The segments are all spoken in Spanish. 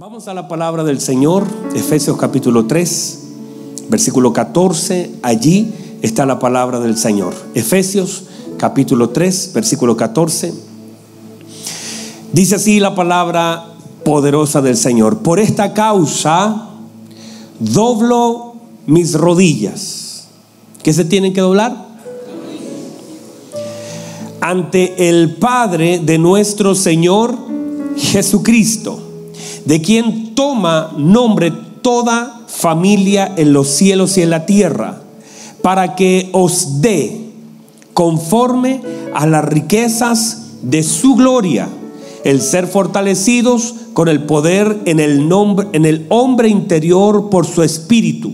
Vamos a la palabra del Señor, Efesios capítulo 3, versículo 14. Allí está la palabra del Señor. Efesios capítulo 3, versículo 14. Dice así la palabra poderosa del Señor. Por esta causa doblo mis rodillas. ¿Qué se tienen que doblar? Ante el Padre de nuestro Señor Jesucristo de quien toma nombre toda familia en los cielos y en la tierra, para que os dé conforme a las riquezas de su gloria, el ser fortalecidos con el poder en el, nombre, en el hombre interior por su espíritu,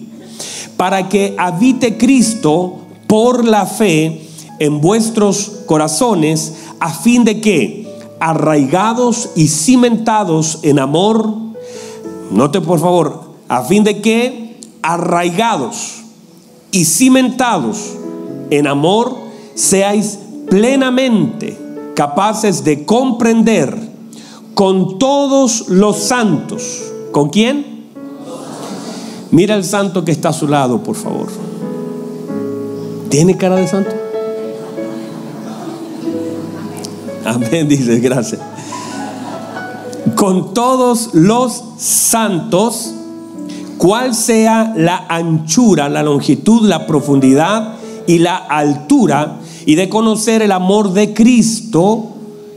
para que habite Cristo por la fe en vuestros corazones, a fin de que, arraigados y cimentados en amor. Note por favor, a fin de que arraigados y cimentados en amor seáis plenamente capaces de comprender con todos los santos. ¿Con quién? Mira el santo que está a su lado, por favor. ¿Tiene cara de santo? Amén, dice, gracias. Con todos los santos, cuál sea la anchura, la longitud, la profundidad y la altura, y de conocer el amor de Cristo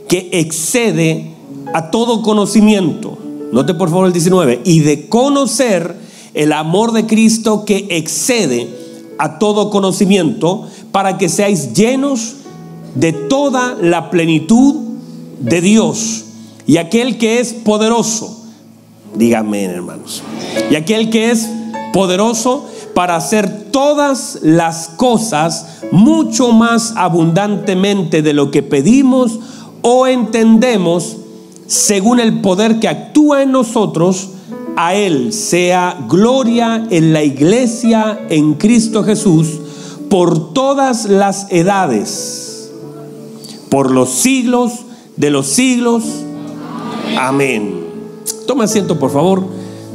que excede a todo conocimiento. Note por favor el 19. Y de conocer el amor de Cristo que excede a todo conocimiento, para que seáis llenos de toda la plenitud de Dios. Y aquel que es poderoso, díganme hermanos, y aquel que es poderoso para hacer todas las cosas mucho más abundantemente de lo que pedimos o entendemos, según el poder que actúa en nosotros, a Él sea gloria en la iglesia en Cristo Jesús por todas las edades por los siglos de los siglos. Amén. Toma asiento, por favor.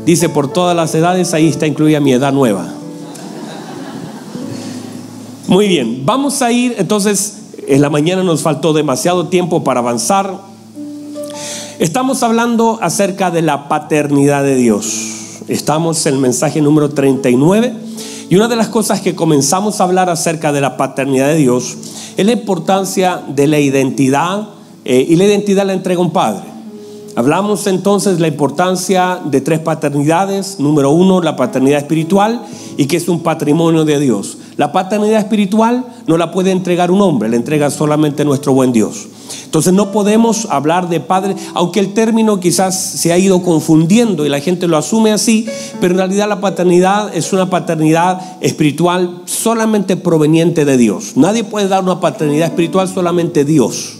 Dice por todas las edades, ahí está incluida mi edad nueva. Muy bien, vamos a ir, entonces, en la mañana nos faltó demasiado tiempo para avanzar. Estamos hablando acerca de la paternidad de Dios. Estamos en el mensaje número 39 y una de las cosas que comenzamos a hablar acerca de la paternidad de Dios es la importancia de la identidad eh, y la identidad la entrega un padre. Hablamos entonces de la importancia de tres paternidades. Número uno, la paternidad espiritual y que es un patrimonio de Dios. La paternidad espiritual no la puede entregar un hombre, la entrega solamente nuestro buen Dios. Entonces no podemos hablar de padre, aunque el término quizás se ha ido confundiendo y la gente lo asume así, pero en realidad la paternidad es una paternidad espiritual solamente proveniente de Dios. Nadie puede dar una paternidad espiritual solamente Dios.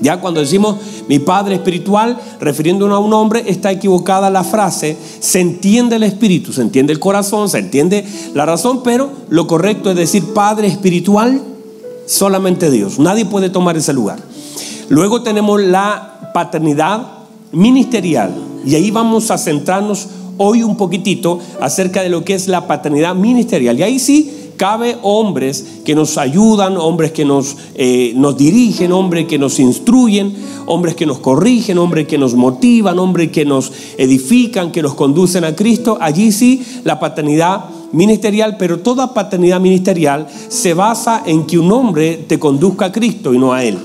Ya cuando decimos mi padre espiritual, refiriéndonos a un hombre, está equivocada la frase. Se entiende el espíritu, se entiende el corazón, se entiende la razón, pero lo correcto es decir padre espiritual, solamente Dios. Nadie puede tomar ese lugar. Luego tenemos la paternidad ministerial y ahí vamos a centrarnos hoy un poquitito acerca de lo que es la paternidad ministerial. Y ahí sí cabe hombres que nos ayudan, hombres que nos, eh, nos dirigen, hombres que nos instruyen, hombres que nos corrigen, hombres que nos motivan, hombres que nos edifican, que nos conducen a Cristo. Allí sí la paternidad ministerial, pero toda paternidad ministerial se basa en que un hombre te conduzca a Cristo y no a Él.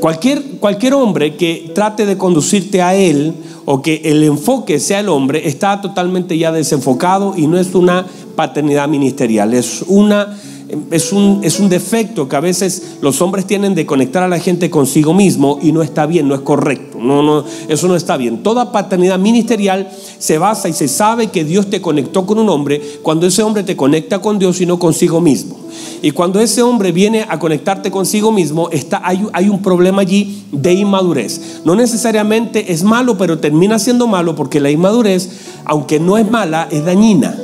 Cualquier, cualquier hombre que trate de conducirte a Él o que el enfoque sea el hombre está totalmente ya desenfocado y no es una paternidad ministerial, es una es un, es un defecto que a veces los hombres tienen de conectar a la gente consigo mismo y no está bien, no es correcto. No, no, eso no está bien. Toda paternidad ministerial se basa y se sabe que Dios te conectó con un hombre cuando ese hombre te conecta con Dios y no consigo mismo. Y cuando ese hombre viene a conectarte consigo mismo, está, hay, hay un problema allí de inmadurez. No necesariamente es malo, pero termina siendo malo porque la inmadurez, aunque no es mala, es dañina.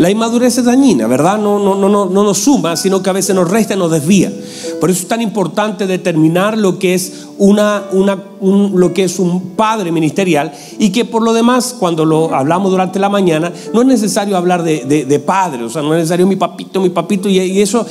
La inmadurez es dañina, ¿verdad? No, no, no, no, no nos suma, sino que a veces nos resta y nos desvía. Por eso es tan importante determinar lo que es, una, una, lo que es un padre ministerial y que por lo demás, cuando lo hablamos durante la mañana, no es necesario hablar de, padre, o sea, no es necesario mi papito, mi papito, y eso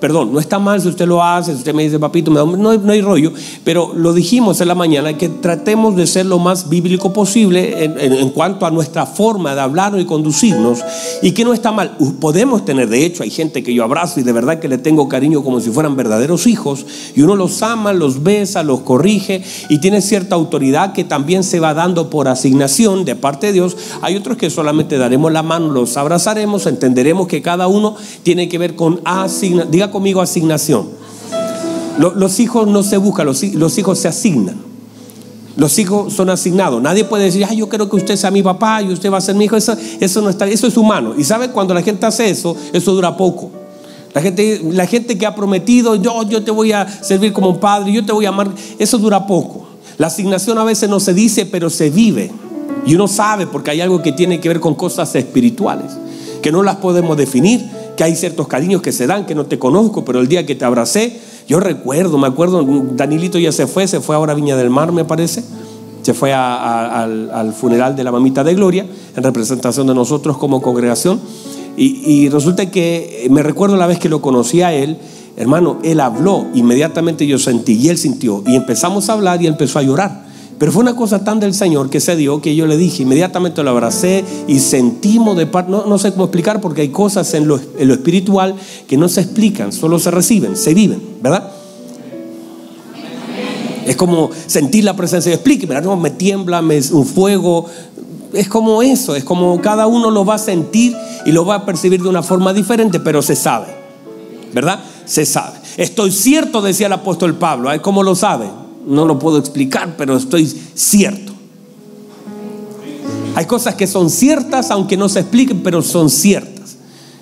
Perdón, no está mal si usted lo hace, si usted me dice, papito, no, hay, rollo, pero lo dijimos en la mañana, que tratemos de ser lo más bíblico posible en, cuanto a nuestra forma de hablar y conducirnos, y que no está mal. Podemos tener, de hecho, hay gente que yo abrazo y de verdad que le tengo cariño como si fueran verdaderos hijos, y uno los ama, los besa, los corrige, y tiene cierta autoridad que también se va dando por asignación de parte de Dios. Hay otros que solamente daremos la mano, los abrazaremos, entenderemos que cada uno tiene que ver con asignación conmigo asignación. Los, hijos no se buscan, los, hijos se asignan. Los hijos son asignados. Nadie puede decir, yo quiero que usted sea mi papá y usted va a ser mi hijo. Eso, eso no está, eso es humano. Y sabe cuando la gente hace eso, eso dura poco. La gente, la gente que ha prometido, yo, yo te voy a servir como un padre, yo te voy a amar, eso dura poco. La asignación a veces no se dice, pero se vive. Y uno sabe porque hay algo que tiene que ver con cosas espirituales, que no las podemos definir, que hay ciertos cariños que se dan, que no te conozco, pero el día que te abracé, yo recuerdo, me acuerdo, Danilito ya se fue, se fue ahora a Viña del Mar, me parece, se fue al, funeral de la mamita de Gloria, en representación de nosotros como congregación, y, y resulta que me recuerdo la vez que lo conocí a él, hermano, él habló, inmediatamente yo sentí, y él sintió, y empezamos a hablar y empezó a llorar. Pero fue una cosa tan del Señor que se dio que yo le dije, inmediatamente lo abracé y sentimos de parte, no, sé cómo explicar porque hay cosas en lo, espiritual que no se explican, solo se reciben, se viven, ¿verdad? Es como sentir la presencia, explíqueme, no, me tiembla, me, un fuego, es como eso, es como cada uno lo va a sentir y lo va a percibir de una forma diferente, pero se sabe, ¿verdad? Se sabe. Estoy cierto, decía el apóstol Pablo, ¿cómo lo sabe? No lo puedo explicar, pero estoy cierto. Hay cosas que son ciertas, aunque no se expliquen, pero son ciertas.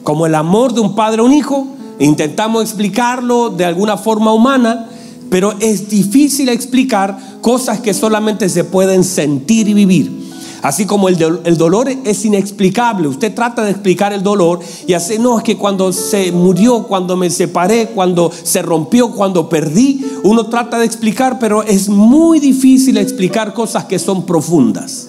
Como el amor de un padre a un hijo, intentamos explicarlo de alguna forma humana, pero es difícil explicar cosas que solamente se pueden sentir y vivir. Así como el, dolor es inexplicable. Usted trata de explicar el dolor y hace, no, es que cuando se murió, cuando me separé, cuando se rompió, cuando perdí, uno trata de explicar, pero es muy difícil explicar cosas que son profundas.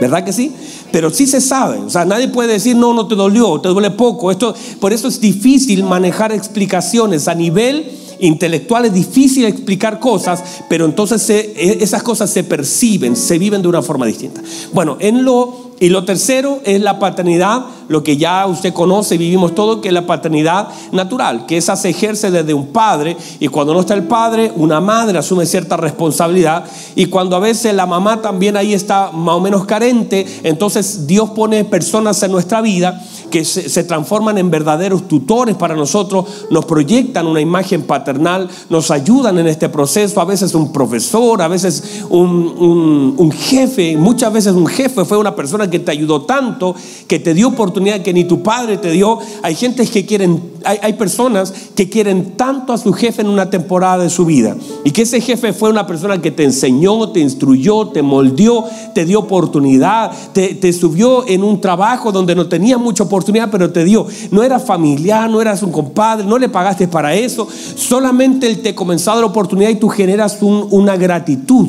¿Verdad que sí? Pero sí se sabe. O sea, nadie puede decir, no, no te dolió, te duele poco. Esto, por eso es difícil manejar explicaciones a nivel intelectual es difícil explicar cosas, pero entonces e, esas cosas se perciben, se viven de una forma distinta. Bueno, en lo y lo tercero es la paternidad, lo que ya usted conoce, vivimos todo, que es la paternidad natural, que esa se ejerce desde un padre y cuando no está el padre, una madre asume cierta responsabilidad y cuando a veces la mamá también ahí está más o menos carente, entonces Dios pone personas en nuestra vida que se, transforman en verdaderos tutores para nosotros, nos proyectan una imagen paternal, nos ayudan en este proceso, a veces un profesor, a veces un, un jefe, muchas veces un jefe fue una persona que te ayudó tanto, que te dio oportunidad que ni tu padre te dio. Hay gente que quieren, hay, hay personas que quieren tanto a su jefe en una temporada de su vida. Y que ese jefe fue una persona que te enseñó, te instruyó, te moldeó, te dio oportunidad, te, subió en un trabajo donde no tenía mucha oportunidad, pero te dio. No era familiar, no eras un compadre, no le pagaste para eso. Solamente él te comenzó a dar oportunidad y tú generas una gratitud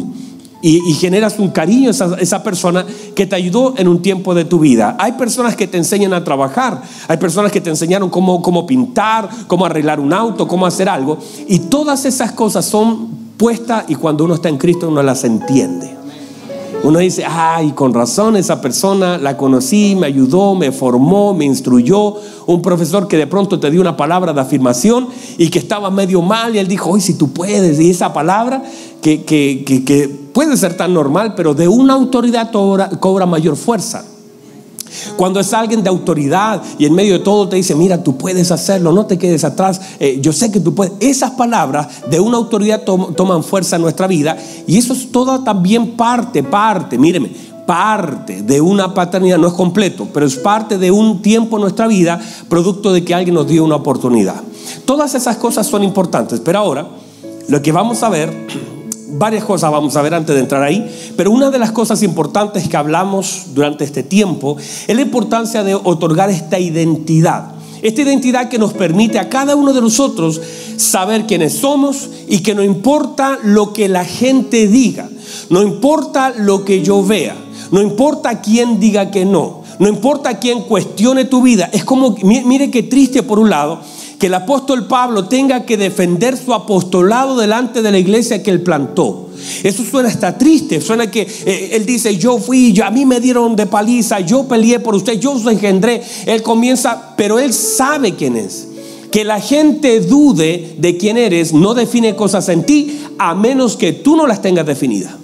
y, generas un cariño a esa, esa, persona que te ayudó en un tiempo de tu vida. Hay personas que te enseñan a trabajar, hay personas que te enseñaron cómo, cómo pintar, cómo arreglar un auto, cómo hacer algo. Y todas esas cosas son puestas y cuando uno está en Cristo uno las entiende. Uno dice, ay, con razón esa persona la conocí, me ayudó, me formó, me instruyó. Un profesor que de pronto te dio una palabra de afirmación y que estaba medio mal y él dijo, hoy si tú puedes. Y esa palabra que, que, que, puede ser tan normal, pero de una autoridad cobra mayor fuerza. Cuando es alguien de autoridad y en medio de todo te dice, mira, tú puedes hacerlo, no te quedes atrás, eh, yo sé que tú puedes. Esas palabras de una autoridad toman fuerza en nuestra vida y eso es toda también parte, parte, míreme, parte de una paternidad, no es completo, pero es parte de un tiempo en nuestra vida, producto de que alguien nos dio una oportunidad. Todas esas cosas son importantes, pero ahora lo que vamos a ver varias cosas vamos a ver antes de entrar ahí, pero una de las cosas importantes que hablamos durante este tiempo es la importancia de otorgar esta identidad. Esta identidad que nos permite a cada uno de nosotros saber quiénes somos y que no importa lo que la gente diga, no importa lo que yo vea, no importa quién diga que no, no importa quién cuestione tu vida. Es como, mire qué triste por un lado, que el apóstol Pablo tenga que defender su apostolado delante de la iglesia que él plantó. Eso suena hasta triste, suena que eh, él dice, yo fui, yo, a mí me dieron de paliza, yo peleé por usted, yo os engendré. Él comienza, pero él sabe quién es. Que la gente dude de quién eres no define cosas en ti a menos que tú no las tengas definidas.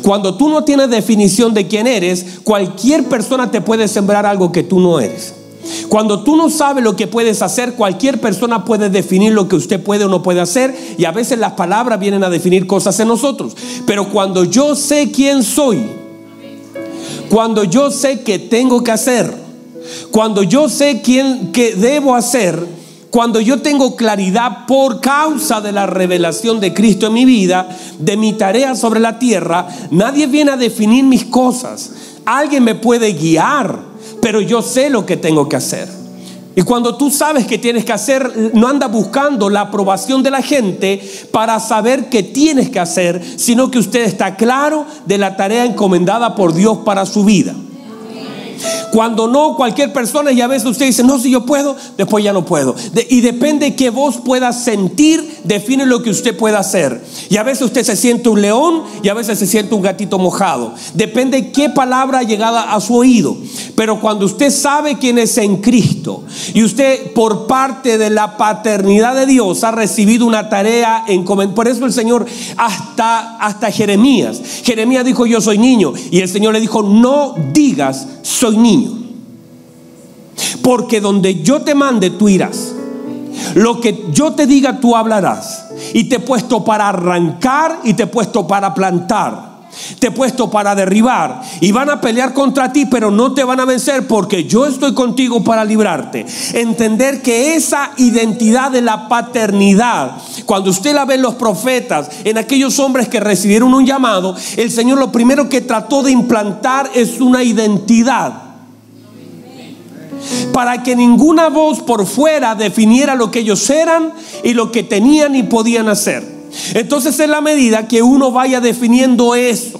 Cuando tú no tienes definición de quién eres, cualquier persona te puede sembrar algo que tú no eres. Cuando tú no sabes lo que puedes hacer, cualquier persona puede definir lo que usted puede o no puede hacer y a veces las palabras vienen a definir cosas en nosotros. Pero cuando yo sé quién soy, cuando yo sé qué tengo que hacer, cuando yo sé quién que debo hacer, cuando yo tengo claridad por causa de la revelación de Cristo en mi vida, de mi tarea sobre la tierra, nadie viene a definir mis cosas. Alguien me puede guiar, pero yo sé lo que tengo que hacer. Y cuando tú sabes que tienes que hacer, no anda buscando la aprobación de la gente para saber qué tienes que hacer, sino que usted está claro de la tarea encomendada por Dios para su vida. Cuando no, cualquier persona, y a veces usted dice, no, si yo puedo, después ya no puedo. y depende que vos puedas sentir, define lo que usted pueda hacer. Y a veces usted se siente un león y a veces se siente un gatito mojado. Depende qué palabra ha llegado a su oído. Pero cuando usted sabe quién es en Cristo y usted por parte de la paternidad de Dios ha recibido una tarea en por eso el Señor hasta hasta Jeremías. Jeremías dijo, "Yo soy niño." Y el Señor le dijo, "No digas soy niño." Porque donde yo te mande tú irás. Lo que yo te diga tú hablarás. Y te he puesto para arrancar y te he puesto para plantar. Te he puesto para derribar y van a pelear contra ti, pero no te van a vencer porque yo estoy contigo para librarte. Entender que esa identidad de la paternidad, cuando usted la ve en los profetas, en aquellos hombres que recibieron un llamado, el Señor lo primero que trató de implantar es una identidad. Para que ninguna voz por fuera definiera lo que ellos eran y lo que tenían y podían hacer. Entonces en la medida que uno vaya definiendo eso,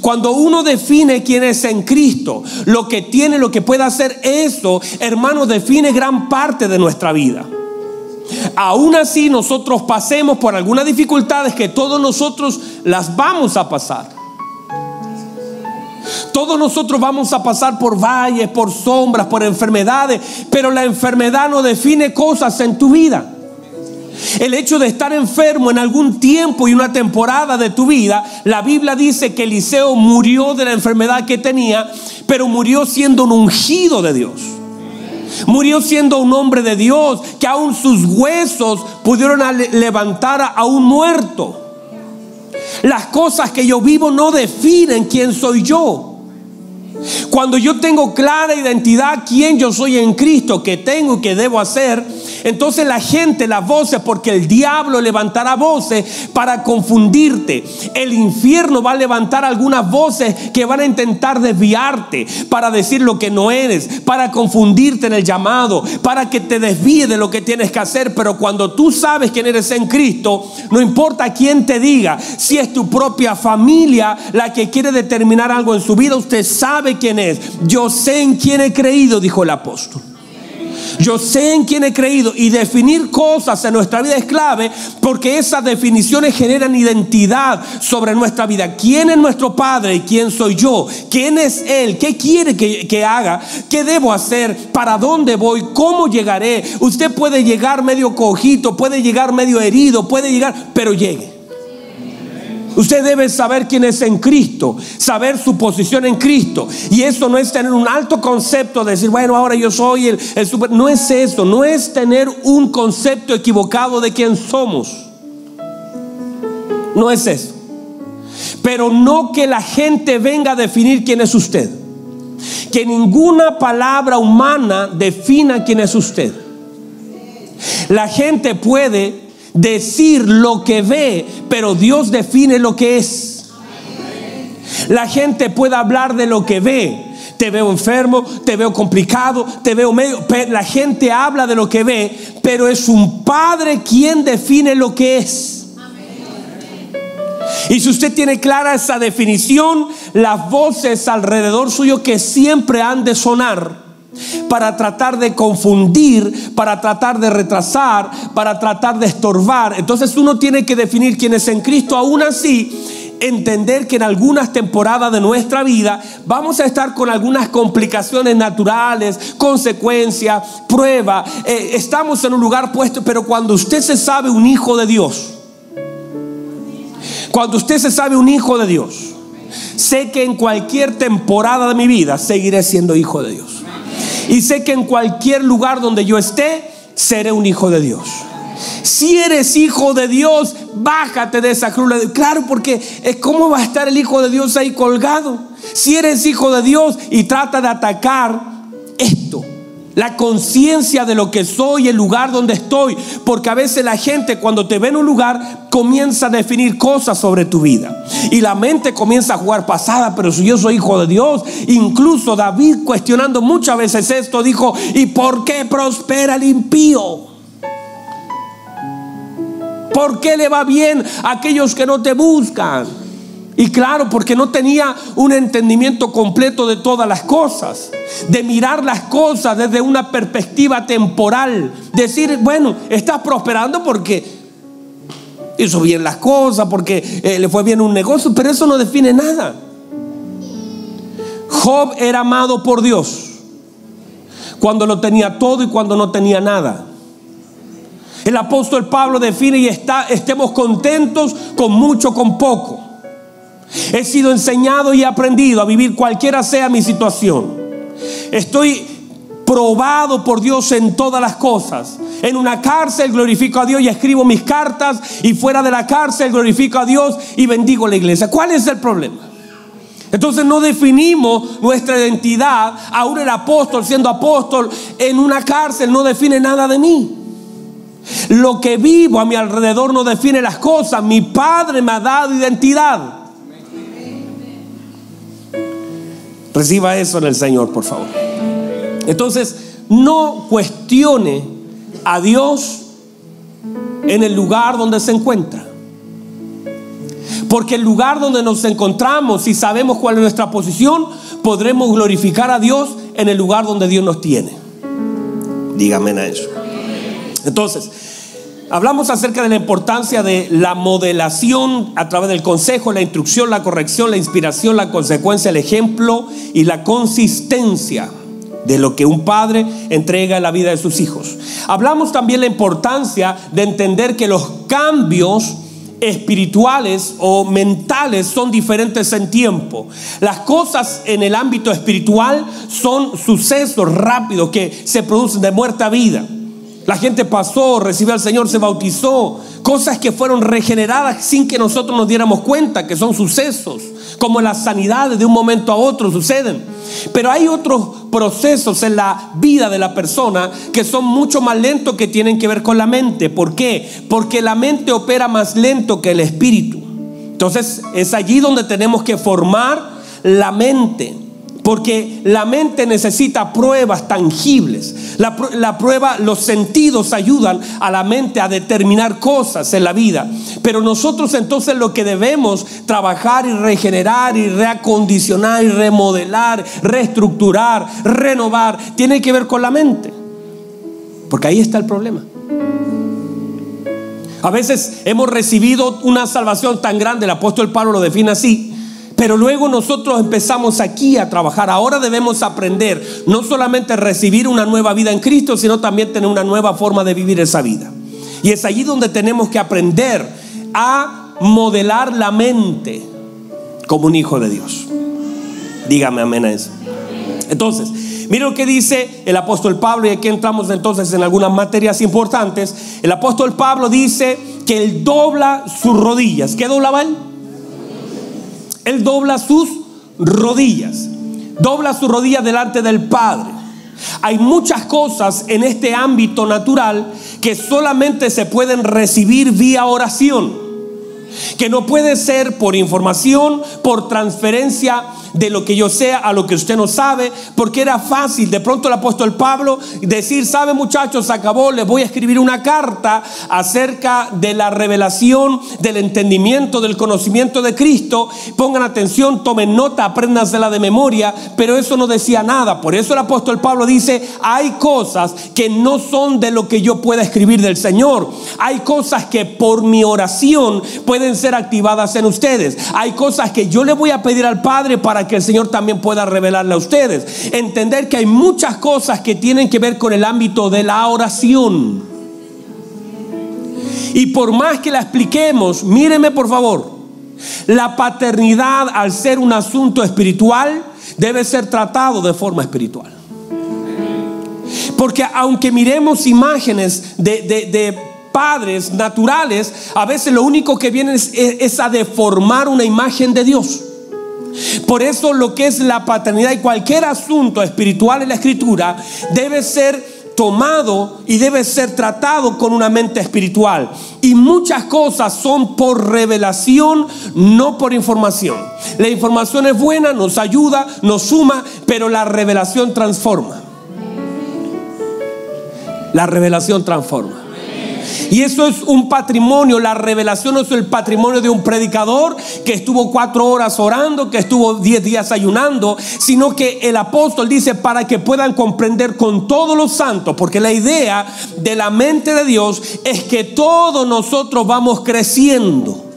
cuando uno define quién es en Cristo, lo que tiene, lo que puede hacer, eso, hermano, define gran parte de nuestra vida. Aún así nosotros pasemos por algunas dificultades que todos nosotros las vamos a pasar. Todos nosotros vamos a pasar por valles, por sombras, por enfermedades, pero la enfermedad no define cosas en tu vida. El hecho de estar enfermo en algún tiempo y una temporada de tu vida, la Biblia dice que Eliseo murió de la enfermedad que tenía, pero murió siendo un ungido de Dios. Murió siendo un hombre de Dios, que aún sus huesos pudieron levantar a un muerto. Las cosas que yo vivo no definen quién soy yo. Cuando yo tengo clara identidad quién yo soy en Cristo, que tengo y que debo hacer, entonces la gente, las voces, porque el diablo levantará voces para confundirte. El infierno va a levantar algunas voces que van a intentar desviarte, para decir lo que no eres, para confundirte en el llamado, para que te desvíe de lo que tienes que hacer. Pero cuando tú sabes quién eres en Cristo, no importa quién te diga, si es tu propia familia la que quiere determinar algo en su vida, usted sabe quién es. Yo sé en quién he creído, dijo el apóstol. Yo sé en quién he creído y definir cosas en nuestra vida es clave porque esas definiciones generan identidad sobre nuestra vida. ¿Quién es nuestro Padre y quién soy yo? ¿Quién es Él? ¿Qué quiere que, que haga? ¿Qué debo hacer? ¿Para dónde voy? ¿Cómo llegaré? Usted puede llegar medio cojito, puede llegar medio herido, puede llegar, pero llegue. Usted debe saber quién es en Cristo, saber su posición en Cristo. Y eso no es tener un alto concepto de decir, bueno, ahora yo soy el, el super. No es eso, no es tener un concepto equivocado de quién somos. No es eso. Pero no que la gente venga a definir quién es usted. Que ninguna palabra humana defina quién es usted. La gente puede decir lo que ve, pero Dios define lo que es. La gente puede hablar de lo que ve. te veo enfermo, te veo complicado, te veo medio... La gente habla de lo que ve, pero es un padre quien define lo que es. Y si usted tiene clara esa definición, las voces alrededor suyo que siempre han de sonar para tratar de confundir, para tratar de retrasar, para tratar de estorbar. Entonces uno tiene que definir quién es en Cristo. Aún así, entender que en algunas temporadas de nuestra vida vamos a estar con algunas complicaciones naturales, consecuencias, pruebas. Eh, estamos en un lugar puesto, pero cuando usted se sabe un hijo de Dios, cuando usted se sabe un hijo de Dios, sé que en cualquier temporada de mi vida seguiré siendo hijo de Dios. Y sé que en cualquier lugar donde yo esté, seré un hijo de Dios. Si eres hijo de Dios, bájate de esa cruz. Claro, porque ¿cómo va a estar el hijo de Dios ahí colgado? Si eres hijo de Dios y trata de atacar esto, la conciencia de lo que soy, el lugar donde estoy, porque a veces la gente cuando te ve en un lugar comienza a definir cosas sobre tu vida. Y la mente comienza a jugar pasada, pero si yo soy hijo de Dios, incluso David cuestionando muchas veces esto, dijo, ¿y por qué prospera el impío? ¿Por qué le va bien a aquellos que no te buscan? Y claro, porque no tenía un entendimiento completo de todas las cosas, de mirar las cosas desde una perspectiva temporal, decir, bueno, estás prosperando porque hizo bien las cosas, porque eh, le fue bien un negocio, pero eso no define nada. Job era amado por Dios cuando lo tenía todo y cuando no tenía nada. El apóstol Pablo define y está, estemos contentos con mucho, con poco. He sido enseñado y aprendido a vivir cualquiera sea mi situación. Estoy probado por Dios en todas las cosas. En una cárcel glorifico a Dios y escribo mis cartas y fuera de la cárcel glorifico a Dios y bendigo la iglesia. ¿Cuál es el problema? Entonces no definimos nuestra identidad, aún el apóstol siendo apóstol en una cárcel no define nada de mí. Lo que vivo a mi alrededor no define las cosas. Mi Padre me ha dado identidad. Reciba eso en el Señor, por favor. Entonces, no cuestione a Dios en el lugar donde se encuentra. Porque el lugar donde nos encontramos, si sabemos cuál es nuestra posición, podremos glorificar a Dios en el lugar donde Dios nos tiene. Dígame a eso. Entonces, hablamos acerca de la importancia de la modelación a través del consejo, la instrucción, la corrección, la inspiración, la consecuencia, el ejemplo y la consistencia de lo que un padre entrega en la vida de sus hijos. Hablamos también la importancia de entender que los cambios espirituales o mentales son diferentes en tiempo. Las cosas en el ámbito espiritual son sucesos rápidos que se producen de muerte a vida. La gente pasó, recibió al Señor, se bautizó. Cosas que fueron regeneradas sin que nosotros nos diéramos cuenta, que son sucesos, como las sanidades de un momento a otro suceden. Pero hay otros procesos en la vida de la persona que son mucho más lentos que tienen que ver con la mente. ¿Por qué? Porque la mente opera más lento que el espíritu. Entonces es allí donde tenemos que formar la mente. Porque la mente necesita pruebas tangibles. La, prueba, los sentidos ayudan a la mente a determinar cosas en la vida. Pero nosotros entonces lo que debemos trabajar y regenerar y reacondicionar y remodelar, reestructurar, renovar, tiene que ver con la mente. Porque ahí está el problema. A veces hemos recibido una salvación tan grande, el apóstol Pablo lo define así, pero luego nosotros empezamos aquí a trabajar. Ahora debemos aprender no solamente recibir una nueva vida en Cristo, sino también tener una nueva forma de vivir esa vida. Y es allí donde tenemos que aprender a modelar la mente como un hijo de Dios. Dígame amén a eso. Entonces, mire lo que dice el apóstol Pablo y aquí entramos entonces en algunas materias importantes. El apóstol Pablo dice que él dobla sus rodillas. ¿Qué doblaba él? Él dobla sus rodillas. Dobla sus rodillas delante del Padre. Hay muchas cosas en este ámbito natural que solamente se pueden recibir vía oración. Que no puede ser por información, por transferencia de lo que yo sea a lo que usted no sabe, porque era fácil. De pronto el apóstol Pablo decir, sabe muchachos, acabó, les voy a escribir una carta acerca de la revelación, del entendimiento, del conocimiento de Cristo, pongan atención, tomen nota, apréndansela de memoria, pero eso no decía nada, por eso el apóstol Pablo dice, hay cosas que no son de lo que yo pueda escribir del Señor, hay cosas que por mi oración pueden ser activadas en ustedes, hay cosas que yo le voy a pedir al Padre para que el Señor también pueda revelarle a ustedes. Entender que hay muchas cosas que tienen que ver con el ámbito de la oración. Y por más que la expliquemos, míreme por favor, la paternidad al ser un asunto espiritual debe ser tratado de forma espiritual. Porque aunque miremos imágenes de, padres naturales, a veces lo único que viene es, a deformar una imagen de Dios. Por eso lo que es la paternidad y cualquier asunto espiritual en la escritura debe ser tomado y debe ser tratado con una mente espiritual. Y muchas cosas son por revelación, no por información. La información es buena, nos ayuda, nos suma, pero la revelación transforma. La revelación transforma. Y eso es un patrimonio. La revelación es el patrimonio de un predicador que estuvo cuatro horas orando, que estuvo diez días ayunando, sino que el apóstol dice para que puedan comprender con todos los santos, porque la idea de la mente de Dios es que todos nosotros vamos creciendo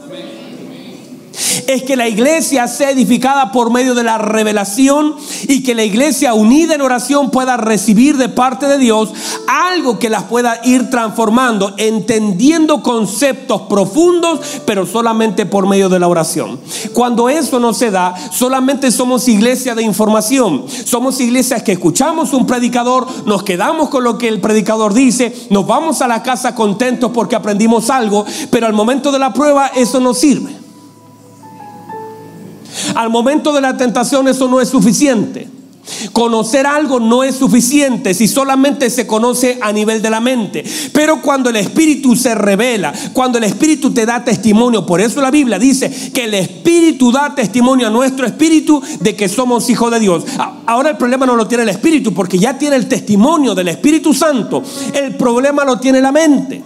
es que la iglesia sea edificada por medio de la revelación y que la iglesia unida en oración pueda recibir de parte de Dios algo que las pueda ir transformando, entendiendo conceptos profundos, pero solamente por medio de la oración. Cuando eso no se da, solamente somos iglesia de información. Somos iglesias que escuchamos un predicador, nos quedamos con lo que el predicador dice, nos vamos a la casa contentos porque aprendimos algo, pero al momento de la prueba eso no sirve. Al momento de la tentación eso no es suficiente. Conocer algo no es suficiente si solamente se conoce a nivel de la mente. Pero cuando el Espíritu se revela, cuando el Espíritu te da testimonio, por eso la Biblia dice que el Espíritu da testimonio a nuestro Espíritu de que somos hijos de Dios. Ahora el problema no lo tiene el Espíritu porque ya tiene el testimonio del Espíritu Santo. El problema lo tiene la mente.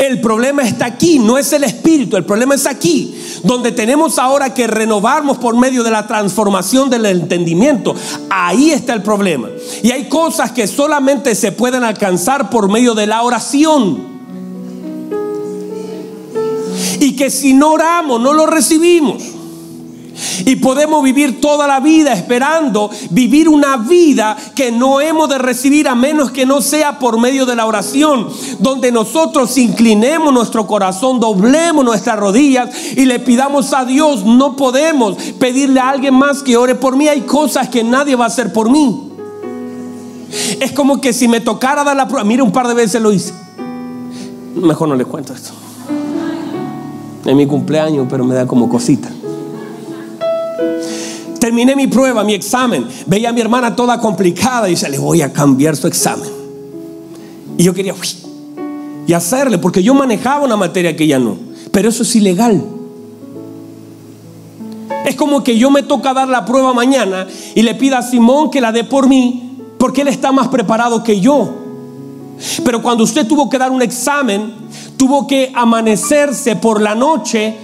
El problema está aquí, no es el espíritu, el problema es aquí, donde tenemos ahora que renovarnos por medio de la transformación del entendimiento. Ahí está el problema. Y hay cosas que solamente se pueden alcanzar por medio de la oración. Y que si no oramos, no lo recibimos. Y podemos vivir toda la vida esperando vivir una vida que no hemos de recibir a menos que no sea por medio de la oración, donde nosotros inclinemos nuestro corazón, doblemos nuestras rodillas y le pidamos a Dios. No podemos pedirle a alguien más que ore por mí. Hay cosas que nadie va a hacer por mí. Es como que si me tocara dar la prueba, mire un par de veces lo hice. Mejor no le cuento esto. Es mi cumpleaños, pero me da como cosita. Terminé mi prueba, mi examen. Veía a mi hermana toda complicada y dice, le voy a cambiar su examen. Y yo quería y hacerle, porque yo manejaba una materia que ella no. Pero eso es ilegal. Es como que yo me toca dar la prueba mañana y le pida a Simón que la dé por mí, porque él está más preparado que yo. Pero cuando usted tuvo que dar un examen, tuvo que amanecerse por la noche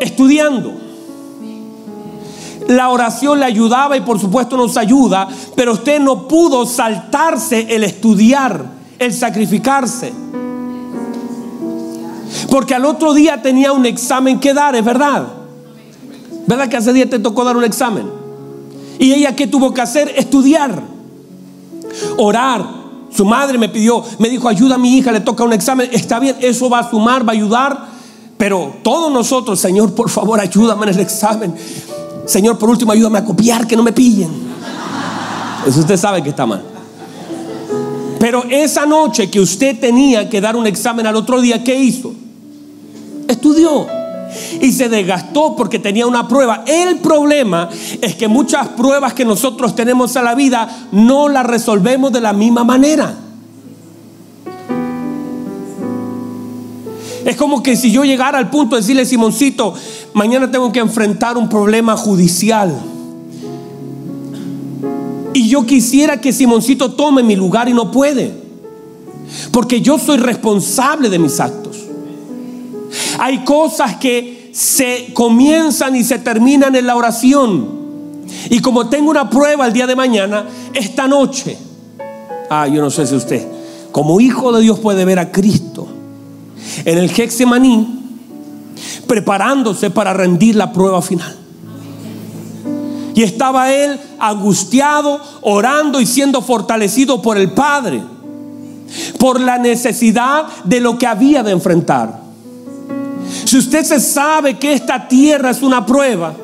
estudiando. La oración le ayudaba y por supuesto nos ayuda, pero usted no pudo saltarse el estudiar, el sacrificarse. Porque al otro día tenía un examen que dar, es verdad. ¿Verdad que hace día te tocó dar un examen? Y ella qué tuvo que hacer? Estudiar, orar. Su madre me pidió, me dijo, ayuda a mi hija, le toca un examen. Está bien, eso va a sumar, va a ayudar. Pero todos nosotros, Señor, por favor, ayúdame en el examen. Señor, por último, ayúdame a copiar, que no me pillen. Eso usted sabe que está mal. Pero esa noche que usted tenía que dar un examen al otro día, ¿qué hizo? Estudió y se desgastó porque tenía una prueba. El problema es que muchas pruebas que nosotros tenemos a la vida no las resolvemos de la misma manera. Es como que si yo llegara al punto de decirle, Simoncito, mañana tengo que enfrentar un problema judicial. Y yo quisiera que Simoncito tome mi lugar y no puede. Porque yo soy responsable de mis actos. Hay cosas que se comienzan y se terminan en la oración. Y como tengo una prueba el día de mañana, esta noche, ah, yo no sé si usted, como hijo de Dios puede ver a Cristo en el Hexemaní preparándose para rendir la prueba final. Y estaba él angustiado, orando y siendo fortalecido por el Padre, por la necesidad de lo que había de enfrentar. Si usted se sabe que esta tierra es una prueba,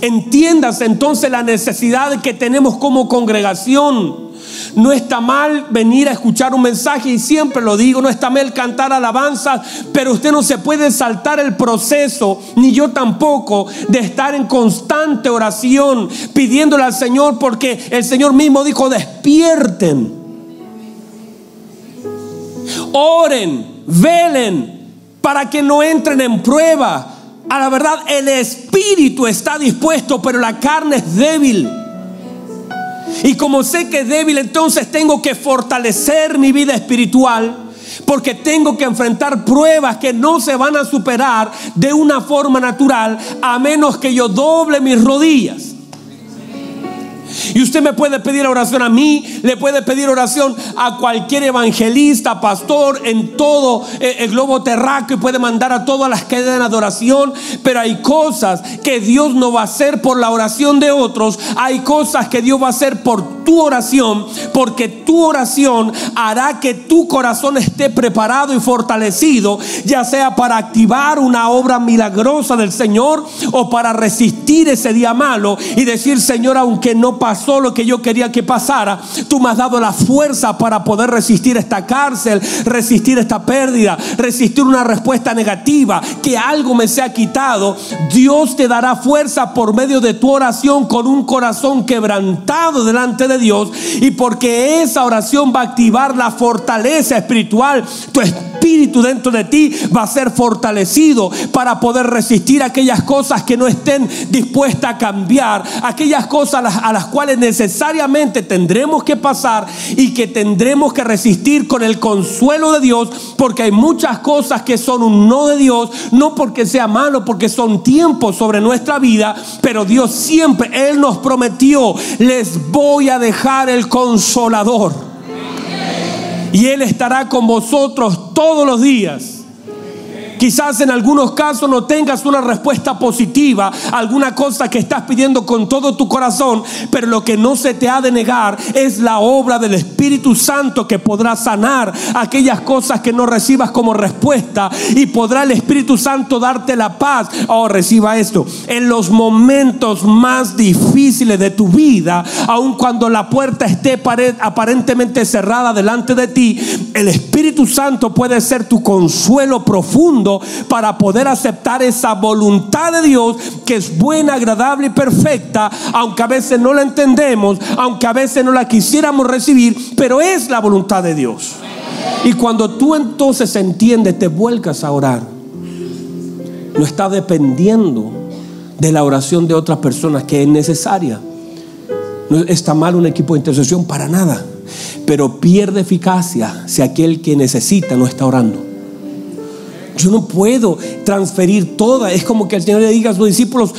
entiéndase entonces la necesidad que tenemos como congregación no está mal venir a escuchar un mensaje y siempre lo digo, no está mal cantar alabanzas, pero usted no se puede saltar el proceso, ni yo tampoco, de estar en constante oración pidiéndole al Señor porque el Señor mismo dijo, despierten, oren, velen para que no entren en prueba. A la verdad, el espíritu está dispuesto, pero la carne es débil. Y como sé que es débil, entonces tengo que fortalecer mi vida espiritual. Porque tengo que enfrentar pruebas que no se van a superar de una forma natural a menos que yo doble mis rodillas. Y usted me puede pedir oración a mí, le puede pedir oración a cualquier evangelista, pastor en todo eh, el globo terráqueo y puede mandar a todas las cadenas de oración. Pero hay cosas que Dios no va a hacer por la oración de otros. Hay cosas que Dios va a hacer por tu oración, porque tu oración hará que tu corazón esté preparado y fortalecido, ya sea para activar una obra milagrosa del Señor o para resistir ese día malo y decir, Señor, aunque no pasó lo que yo quería que pasara, tú me has dado la fuerza para poder resistir esta cárcel, resistir esta pérdida, resistir una respuesta negativa, que algo me sea quitado. Dios te dará fuerza por medio de tu oración con un corazón quebrantado delante de Dios y porque esa oración va a activar la fortaleza espiritual. Tu espíritu dentro de ti va a ser fortalecido para poder resistir aquellas cosas que no estén dispuestas a cambiar, aquellas cosas a las, cuales necesariamente tendremos que pasar y que tendremos que resistir con el consuelo de Dios, porque hay muchas cosas que son un no de Dios, no porque sea malo, porque son tiempos sobre nuestra vida, pero Dios siempre, Él nos prometió, les voy a dejar el consolador y Él estará con vosotros todos los días Quizás en algunos casos no tengas una respuesta positiva, alguna cosa que estás pidiendo con todo tu corazón, pero lo que no se te ha de negar es la obra del Espíritu Santo que podrá sanar aquellas cosas que no recibas como respuesta y podrá el Espíritu Santo darte la paz. Oh, reciba esto. En los momentos más difíciles de tu vida, aun cuando la puerta esté aparentemente cerrada delante de ti, el Espíritu Santo puede ser tu consuelo profundo para poder aceptar esa voluntad de Dios que es buena, agradable y perfecta, aunque a veces no la entendemos, aunque a veces no la quisiéramos recibir, pero es la voluntad de Dios. Y cuando tú entonces entiendes, te vuelcas a orar. No está dependiendo de la oración de otras personas que es necesaria. No está mal un equipo de intercesión para nada, pero pierde eficacia si aquel que necesita no está orando. Yo no puedo transferir toda. Es como que el Señor le diga a sus discípulos,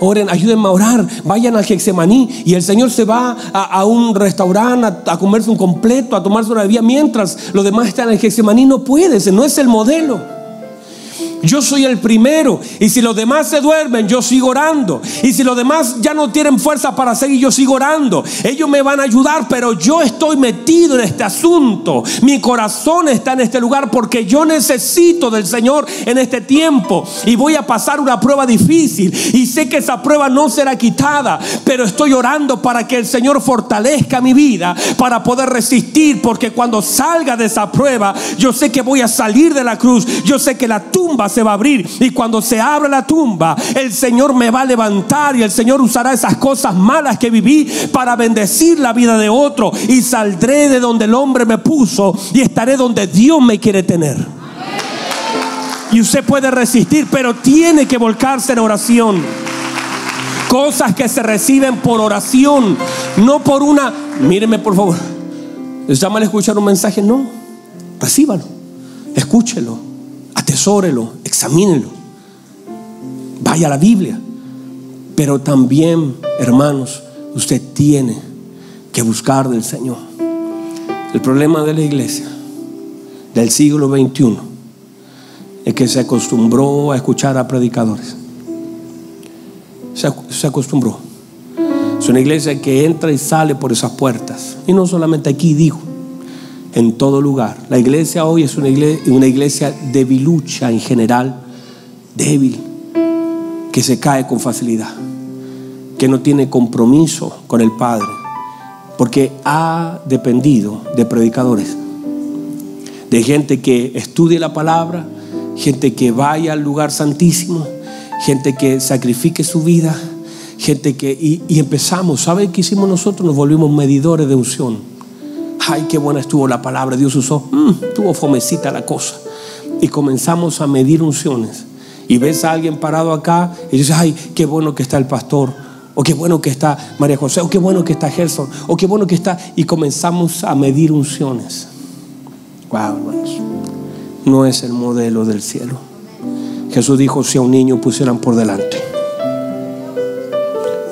oren, ayúdenme a orar, vayan al Gexemaní. Y el Señor se va a, un restaurante a, comerse un completo, a tomarse una bebida, mientras los demás están en el Gexemaní. No puede, ese no es el modelo. Yo soy el primero. Y si los demás se duermen, yo sigo orando. Y si los demás ya no tienen fuerza para seguir, yo sigo orando. Ellos me van a ayudar, pero yo estoy metido en este asunto. Mi corazón está en este lugar porque yo necesito del Señor en este tiempo. Y voy a pasar una prueba difícil. Y sé que esa prueba no será quitada. Pero estoy orando para que el Señor fortalezca mi vida para poder resistir. Porque cuando salga de esa prueba, yo sé que voy a salir de la cruz. Yo sé que la tumba se va a abrir. Y cuando se abra la tumba, el Señor me va a levantar y el Señor usará esas cosas malas que viví para bendecir la vida de otro. Y saldré de donde el hombre me puso y estaré donde Dios me quiere tener. Y usted puede resistir, pero tiene que volcarse en oración. Cosas que se reciben por oración, no por una... Míreme por favor. ¿Les a escuchar un mensaje? No. Recíbalo. Escúchelo. Atesórelo. Examínelo. Vaya a la Biblia. Pero también, hermanos, usted tiene que buscar del Señor. El problema de la iglesia del siglo XXI es que se acostumbró a escuchar a predicadores. Se, acostumbró. Es una iglesia que entra y sale por esas puertas. Y no solamente aquí, dijo, en todo lugar. La iglesia hoy es una iglesia, una iglesia debilucha en general, débil, que se cae con facilidad, que no tiene compromiso con el Padre, porque ha dependido de predicadores, de gente que estudie la palabra, gente que vaya al lugar santísimo, gente que sacrifique su vida, gente que... Y, empezamos, ¿sabe qué hicimos nosotros? Nos volvimos medidores de unción. Ay, qué buena estuvo la palabra, Dios usó, mm, tuvo fomecita la cosa. Y comenzamos a medir unciones. Y ves a alguien parado acá y dices, ay, qué bueno que está el pastor. O qué bueno que está María José, o qué bueno que está Gerson, o qué bueno que está. Y comenzamos a medir unciones. Wow, hermanos. No es el modelo del cielo. Jesús dijo: si a un niño pusieran por delante,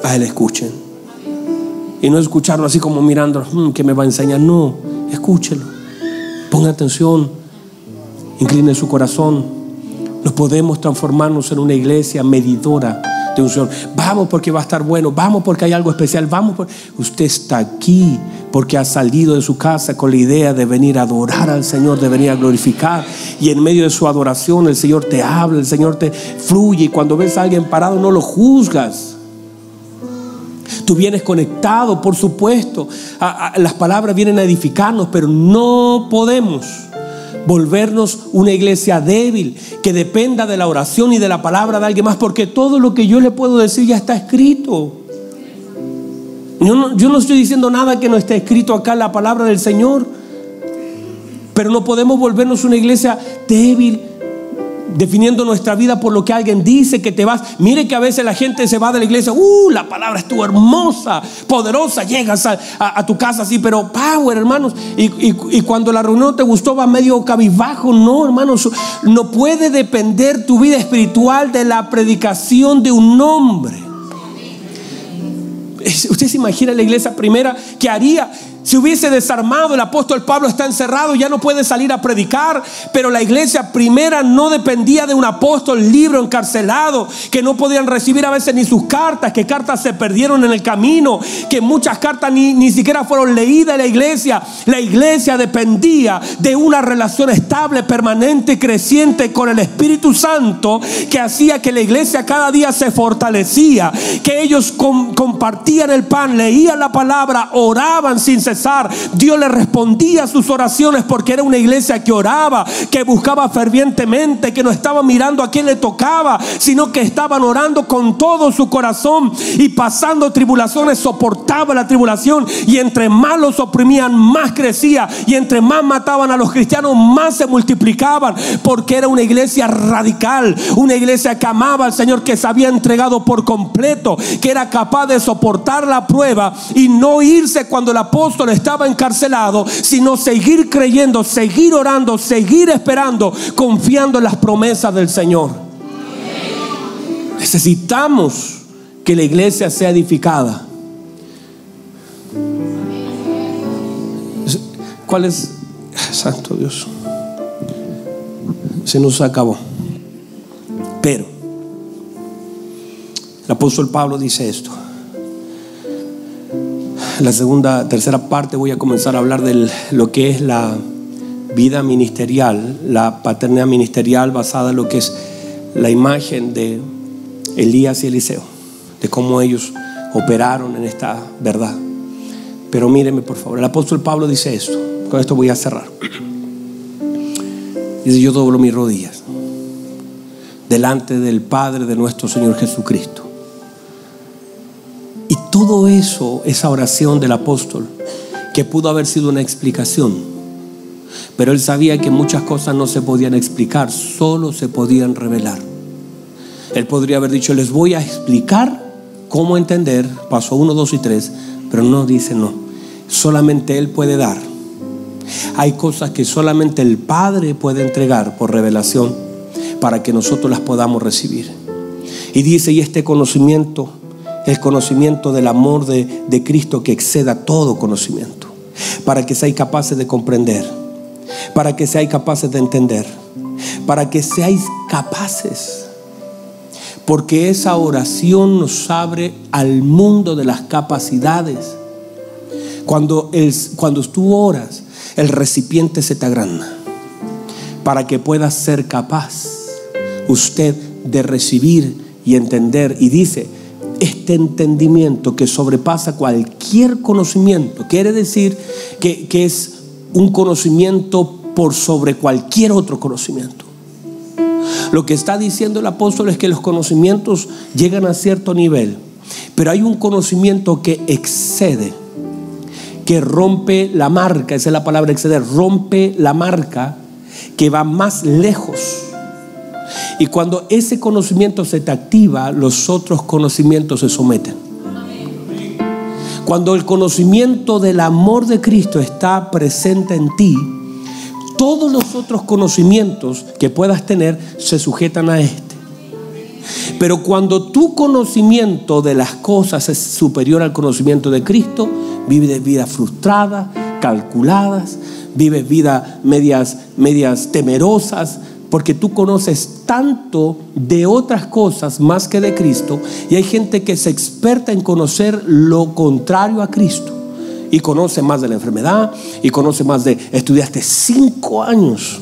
a él escuchen. Y no escucharlo así como mirando, hmm, que me va a enseñar. No, escúchelo. Ponga atención. Incline su corazón. Nos podemos transformarnos en una iglesia medidora de unción. Vamos porque va a estar bueno, vamos porque hay algo especial, vamos porque usted está aquí porque ha salido de su casa con la idea de venir a adorar al Señor, de venir a glorificar y en medio de su adoración el Señor te habla, el Señor te fluye y cuando ves a alguien parado no lo juzgas. Tú vienes conectado, por supuesto. las palabras vienen a edificarnos, pero no podemos volvernos una iglesia débil, que dependa de la oración y de la palabra de alguien más, porque todo lo que yo le puedo decir ya está escrito. Yo no, yo no estoy diciendo nada que no esté escrito acá en la palabra del Señor, pero no podemos volvernos una iglesia débil definiendo nuestra vida por lo que alguien dice que te vas. Mire que a veces la gente se va de la iglesia, uh, la palabra estuvo hermosa, poderosa, llegas a, tu casa así, pero power, hermanos. Y, cuando la reunión te gustó, va medio cabizbajo. No, hermanos, no puede depender tu vida espiritual de la predicación de un hombre. Usted se imagina la iglesia primera que haría si hubiese desarmado, el apóstol Pablo está encerrado, ya no puede salir a predicar, pero la iglesia primera no dependía de un apóstol libro encarcelado, que no podían recibir a veces ni sus cartas, que cartas se perdieron en el camino, que muchas cartas ni, ni siquiera fueron leídas en la iglesia. La iglesia dependía de una relación estable, permanente, creciente con el Espíritu Santo, que hacía que la iglesia cada día se fortalecía, que ellos compartían el pan, leían la palabra, oraban sin cesar Dios le respondía a sus oraciones porque era una iglesia que oraba, que buscaba fervientemente, que no estaba mirando a quién le tocaba, sino que estaban orando con todo su corazón y pasando tribulaciones, soportaba la tribulación y entre más los oprimían, más crecía y entre más mataban a los cristianos, más se multiplicaban porque era una iglesia radical, una iglesia que amaba al Señor, que se había entregado por completo, que era capaz de soportar la prueba y no irse cuando el apóstol estaba encarcelado, sino seguir creyendo, seguir orando, seguir esperando, confiando en las promesas del Señor. Necesitamos que la iglesia sea edificada. ¿Cuál es? Santo Dios. Se nos acabó. Pero el apóstol Pablo dice esto la segunda, tercera parte voy a comenzar a hablar de lo que es la vida ministerial, la paternidad ministerial basada en lo que es la imagen de Elías y Eliseo, de cómo ellos operaron en esta verdad. Pero míreme por favor, el apóstol Pablo dice esto, con esto voy a cerrar. Dice, yo doblo mis rodillas delante del Padre de nuestro Señor Jesucristo todo eso, esa oración del apóstol, que pudo haber sido una explicación, Pero él sabía que muchas cosas no se podían explicar, solo se podían revelar. Él podría haber dicho, les voy a explicar cómo entender, paso 1, 2 y 3, pero no dice no. Solamente Él puede dar. Hay cosas que solamente el Padre puede entregar por revelación para que nosotros las podamos recibir. Y dice, y este conocimiento, el conocimiento del amor de, de Cristo que exceda todo conocimiento, para que seáis capaces de comprender, para que seáis capaces de entender, para que seáis capaces. Porque esa oración nos abre al mundo de las capacidades. Cuando, el, cuando tú oras, el recipiente se te agranda para que pueda ser capaz usted de recibir y entender. Y dice, este entendimiento que sobrepasa cualquier conocimiento, quiere decir que, que es un conocimiento por sobre cualquier otro conocimiento. Lo que está diciendo el apóstol es que los conocimientos llegan a cierto nivel, pero hay un conocimiento que excede, que rompe la marca, esa es la palabra exceder, rompe la marca, que va más lejos. Y cuando ese conocimiento se te activa, los otros conocimientos se someten. Cuando el conocimiento del amor de Cristo está presente en ti, todos los otros conocimientos que puedas tener se sujetan a este. Pero cuando tu conocimiento de las cosas es superior al conocimiento de Cristo, vives vidas frustradas, calculadas, vives vidas medias, medias temerosas, porque tú conoces tanto de otras cosas más que de Cristo, y hay gente que es experta en conocer lo contrario a Cristo y conoce más de la enfermedad y conoce más de, estudiaste cinco años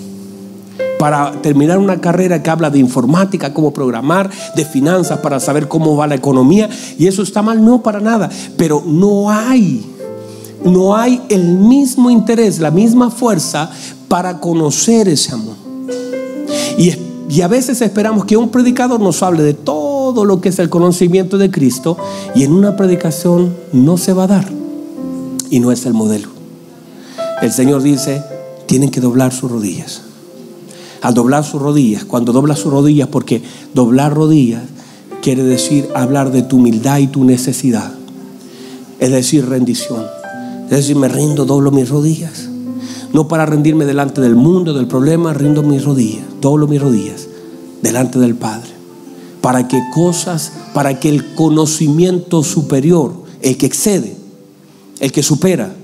para terminar una carrera que habla de informática, cómo programar, de finanzas, para saber cómo va la economía. Y eso está mal, no para nada. Pero no hay, no hay el mismo interés, la misma fuerza para conocer ese amor. Y, a veces esperamos que un predicador nos hable de todo lo que es el conocimiento de Cristo y en una predicación no se va a dar y no es el modelo. El Señor dice, tienen que doblar sus rodillas. Al doblar sus rodillas, cuando doblas sus rodillas, porque doblar rodillas quiere decir hablar de tu humildad y tu necesidad. Es decir, rendición. Es decir, me rindo, doblo mis rodillas. No para rendirme delante del mundo, del problema, rindo mis rodillas, doblo mis rodillas delante del Padre. Para que cosas, para que el conocimiento superior, el que excede, el que supera,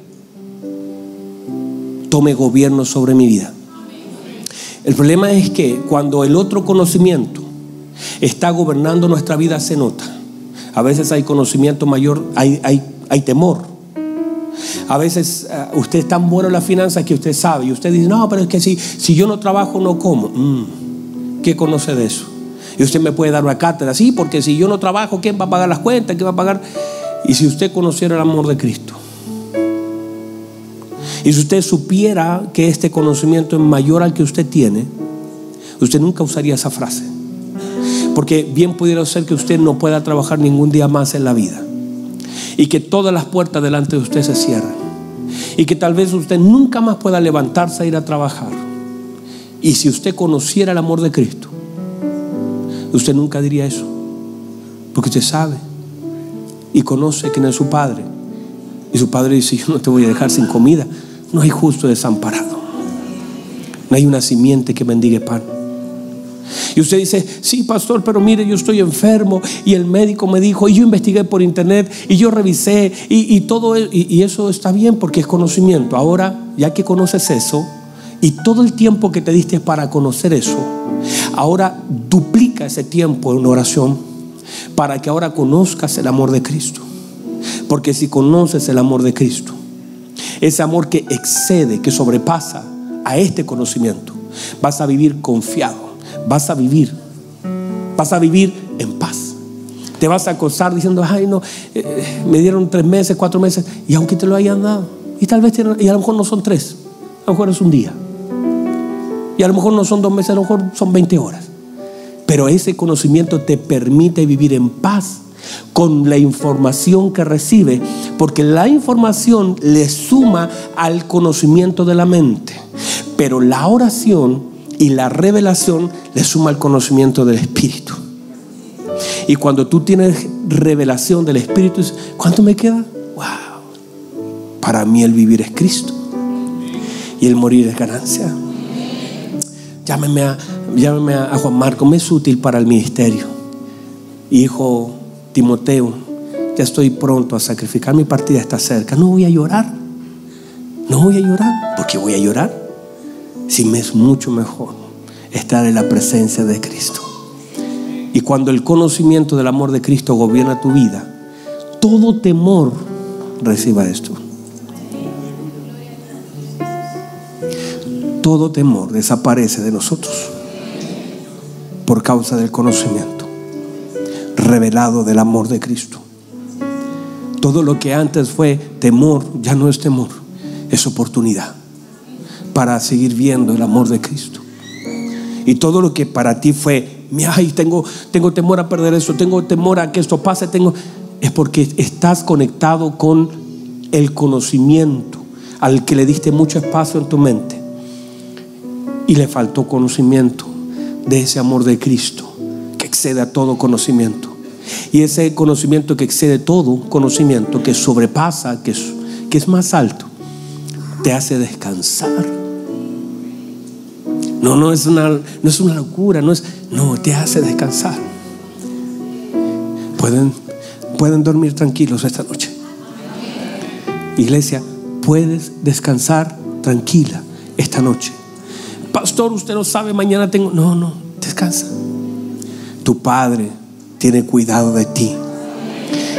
tome gobierno sobre mi vida. El problema es que cuando el otro conocimiento está gobernando nuestra vida se nota. A veces hay conocimiento mayor, hay, hay, hay temor. A veces uh, usted es tan bueno en las finanzas que usted sabe y usted dice, no, pero es que si, si yo no trabajo no como. Mm, ¿Qué conoce de eso? Y usted me puede dar una cátedra, sí, porque si yo no trabajo, ¿quién va a pagar las cuentas? ¿Quién va a pagar? Y si usted conociera el amor de Cristo, y si usted supiera que este conocimiento es mayor al que usted tiene, usted nunca usaría esa frase. Porque bien pudiera ser que usted no pueda trabajar ningún día más en la vida. Y que todas las puertas delante de usted se cierren. Y que tal vez usted nunca más pueda levantarse a ir a trabajar. Y si usted conociera el amor de Cristo, usted nunca diría eso. Porque usted sabe y conoce quién es su Padre. Y su Padre dice, yo no te voy a dejar sin comida. No hay justo desamparado. No hay una simiente que bendiga pan. Y usted dice, sí, pastor, pero mire, yo estoy enfermo y el médico me dijo, y yo investigué por internet y yo revisé y, todo, y, y eso está bien porque es conocimiento. Ahora, ya que conoces eso y todo el tiempo que te diste para conocer eso, ahora duplica ese tiempo en oración para que ahora conozcas el amor de Cristo. Porque si conoces el amor de Cristo, ese amor que excede, que sobrepasa a este conocimiento, vas a vivir confiado, vas a vivir, vas a vivir en paz. Te vas a acostar diciendo, ay no, eh, me dieron tres meses, cuatro meses, y aunque te lo hayan dado, y tal vez, y a lo mejor no son tres, a lo mejor es un día, y a lo mejor no son dos meses, a lo mejor son 20 horas. Pero ese conocimiento te permite vivir en paz con la información que recibe, porque la información le suma al conocimiento de la mente. Pero la oración y la revelación le suma el conocimiento del Espíritu. Y cuando tú tienes revelación del Espíritu, ¿cuánto me queda? Wow. Para mí el vivir es Cristo. Y el morir es ganancia. Llámeme a, Juan Marco, me es útil para el ministerio. Hijo Timoteo, ya estoy pronto a sacrificar mi partida, está cerca. No voy a llorar. No voy a llorar. ¿Por qué voy a llorar? Si me es mucho mejor estar en la presencia de Cristo. Y cuando el conocimiento del amor de Cristo gobierna tu vida, todo temor reciba esto. Todo temor desaparece de nosotros por causa del conocimiento revelado del amor de Cristo. Todo lo que antes fue temor ya no es temor, es oportunidad para seguir viendo el amor de Cristo. Y todo lo que para ti fue, ay, tengo, tengo temor a perder eso, tengo temor a que esto pase, tengo, es porque estás conectado con el conocimiento al que le diste mucho espacio en tu mente y le faltó conocimiento de ese amor de Cristo que excede a todo conocimiento. Y ese conocimiento que excede todo conocimiento, que sobrepasa, que es, que es más alto, te hace descansar. No, no es una, no es una locura, no es, no, te hace descansar. Pueden, pueden dormir tranquilos esta noche. Iglesia, puedes descansar tranquila esta noche. Pastor, usted no sabe, mañana tengo. No, no, descansa. Tu Padre tiene cuidado de ti.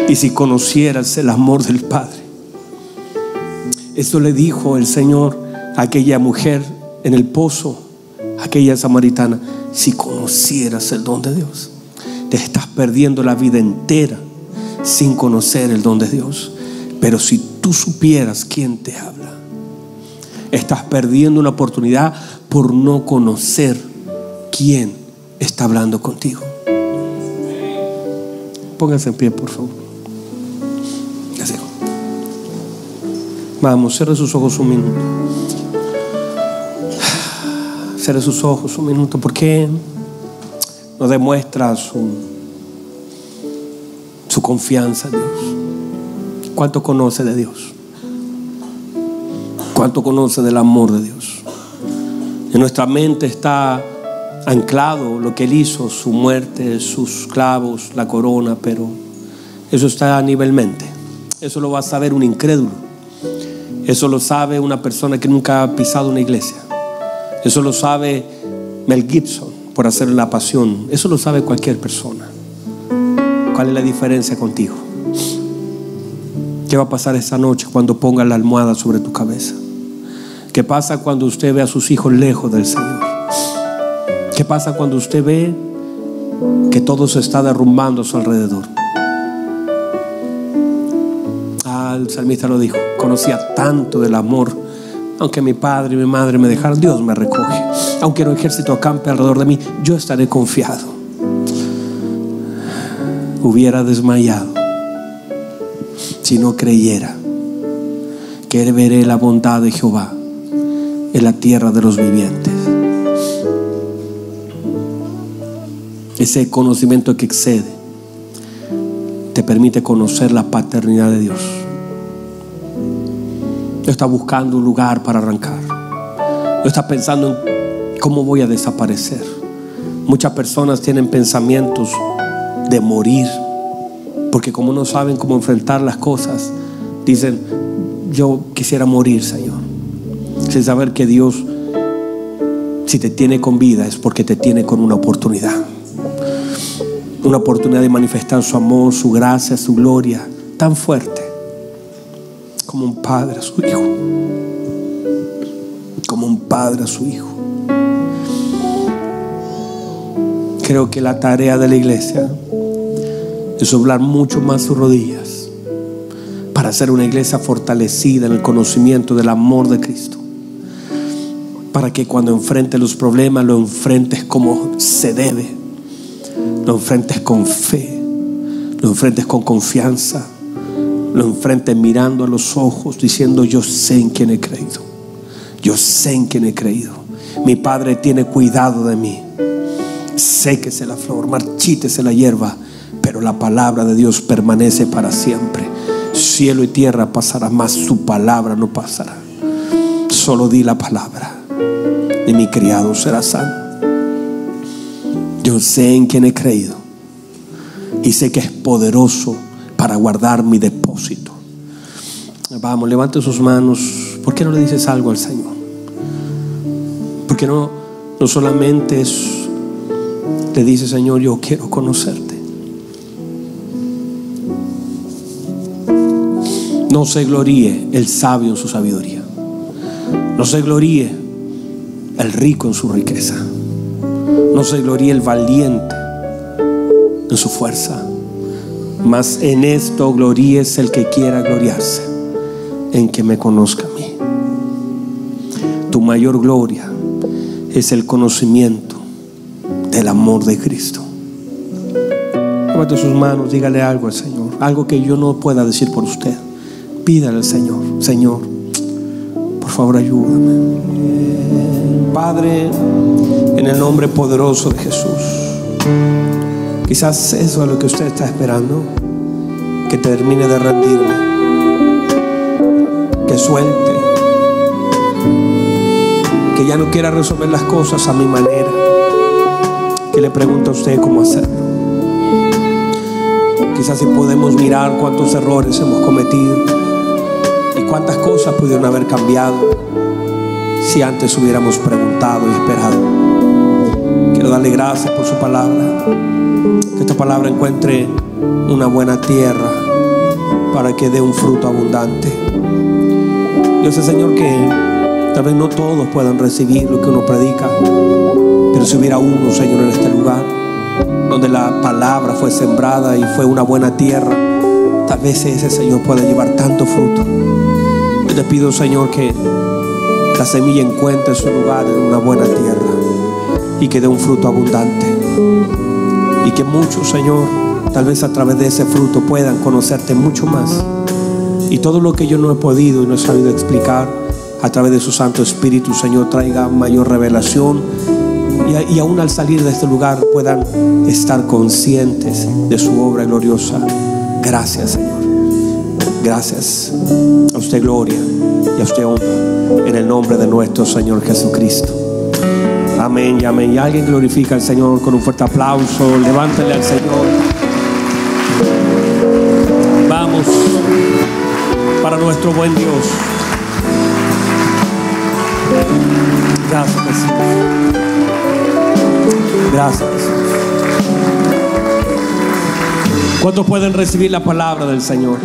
Y si conocieras el amor del Padre. Eso le dijo el Señor a aquella mujer en el pozo, aquella samaritana. Si conocieras el don de Dios, te estás perdiendo la vida entera sin conocer el don de Dios. Pero si tú supieras quién te habla, estás perdiendo una oportunidad por no conocer quién está hablando contigo. Pónganse en pie, por favor. Vamos, cierre sus ojos un minuto. Cierre sus ojos un minuto. ¿Por qué no demuestra su, su confianza en Dios? ¿Cuánto conoce de Dios? ¿Cuánto conoce del amor de Dios? En nuestra mente está anclado lo que él hizo, su muerte, sus clavos, la corona, pero eso está a nivel mente. Eso lo va a saber un incrédulo. Eso lo sabe una persona que nunca ha pisado una iglesia. Eso lo sabe Mel Gibson por hacer la pasión. Eso lo sabe cualquier persona. ¿Cuál es la diferencia contigo? ¿Qué va a pasar esta noche cuando ponga la almohada sobre tu cabeza? ¿Qué pasa cuando usted ve a sus hijos lejos del Señor? ¿Qué pasa cuando usted ve que todo se está derrumbando a su alrededor? Ah, el salmista lo dijo, conocía tanto del amor. Aunque mi padre y mi madre me dejaron, Dios me recoge. Aunque un ejército acampe alrededor de mí, yo estaré confiado. Hubiera desmayado si no creyera que veré la bondad de Jehová en la tierra de los vivientes. Ese conocimiento que excede te permite conocer la paternidad de Dios. Está buscando un lugar para arrancar. No está pensando en cómo voy a desaparecer. Muchas personas tienen pensamientos de morir. Porque como no saben cómo enfrentar las cosas, dicen, yo quisiera morir, Señor. Sin saber que Dios, si te tiene con vida, es porque te tiene con una oportunidad una oportunidad de manifestar su amor, su gracia, su gloria tan fuerte como un padre a su hijo. Como un padre a su hijo. Creo que la tarea de la iglesia es doblar mucho más sus rodillas para ser una iglesia fortalecida en el conocimiento del amor de Cristo. Para que cuando enfrentes los problemas lo enfrentes como se debe lo enfrentes con fe, lo enfrentes con confianza, lo enfrentes mirando a los ojos, diciendo yo sé en quién he creído, Yo sé en quién he creído. Mi Padre tiene cuidado de mí. Séquese la flor, marchítese la hierba, pero la palabra de Dios permanece para siempre. Cielo y tierra pasará, más su palabra no pasará. Solo di la palabra y mi criado será sano. Yo sé en quién he creído y sé que es poderoso para guardar mi depósito. Vamos, levante sus manos. ¿Por qué no le dices algo al Señor? Porque no, no solamente es, te dice Señor, yo quiero conocerte. No se gloríe el sabio en su sabiduría. No se gloríe el rico en su riqueza. No se gloríe el valiente en su fuerza. Mas en esto gloríes el que quiera gloriarse, en que me conozca a mí. Tu mayor gloria es el conocimiento del amor de Cristo. Levante sus manos, dígale algo al Señor, algo que yo no pueda decir por usted. Pídale al Señor, Señor, por favor ayúdame. Padre, en el nombre poderoso de Jesús. Quizás eso es lo que usted está esperando, que termine de rendirme, que suelte, que ya no quiera resolver las cosas a mi manera, que le pregunte a usted cómo hacerlo. Quizás si podemos mirar cuántos errores hemos cometido cuántas cosas pudieron haber cambiado si antes hubiéramos preguntado y esperado. Darle gracias por su palabra. Que esta palabra encuentre una buena tierra para que dé un fruto abundante. Yo sé, Señor, que tal vez no todos puedan recibir lo que uno predica, pero si hubiera uno, Señor, en este lugar, donde la palabra fue sembrada y fue una buena tierra, tal vez ese Señor pueda llevar tanto fruto te pido, Señor, que la semilla encuentre su lugar en una buena tierra y que dé un fruto abundante. Y que muchos, Señor, tal vez a través de ese fruto puedan conocerte mucho más. Y todo lo que yo no he podido y no he sabido explicar, a través de su Santo Espíritu, Señor, traiga mayor revelación. Y, y aún al salir de este lugar puedan estar conscientes de su obra gloriosa. Gracias, Señor. Gracias. A usted gloria y a usted honra en el nombre de nuestro Señor Jesucristo. Amén y amén. Y alguien glorifica al Señor con un fuerte aplauso. Levántele al Señor. Vamos para nuestro buen Dios. Gracias. Gracias. ¿Cuántos pueden recibir la palabra del Señor?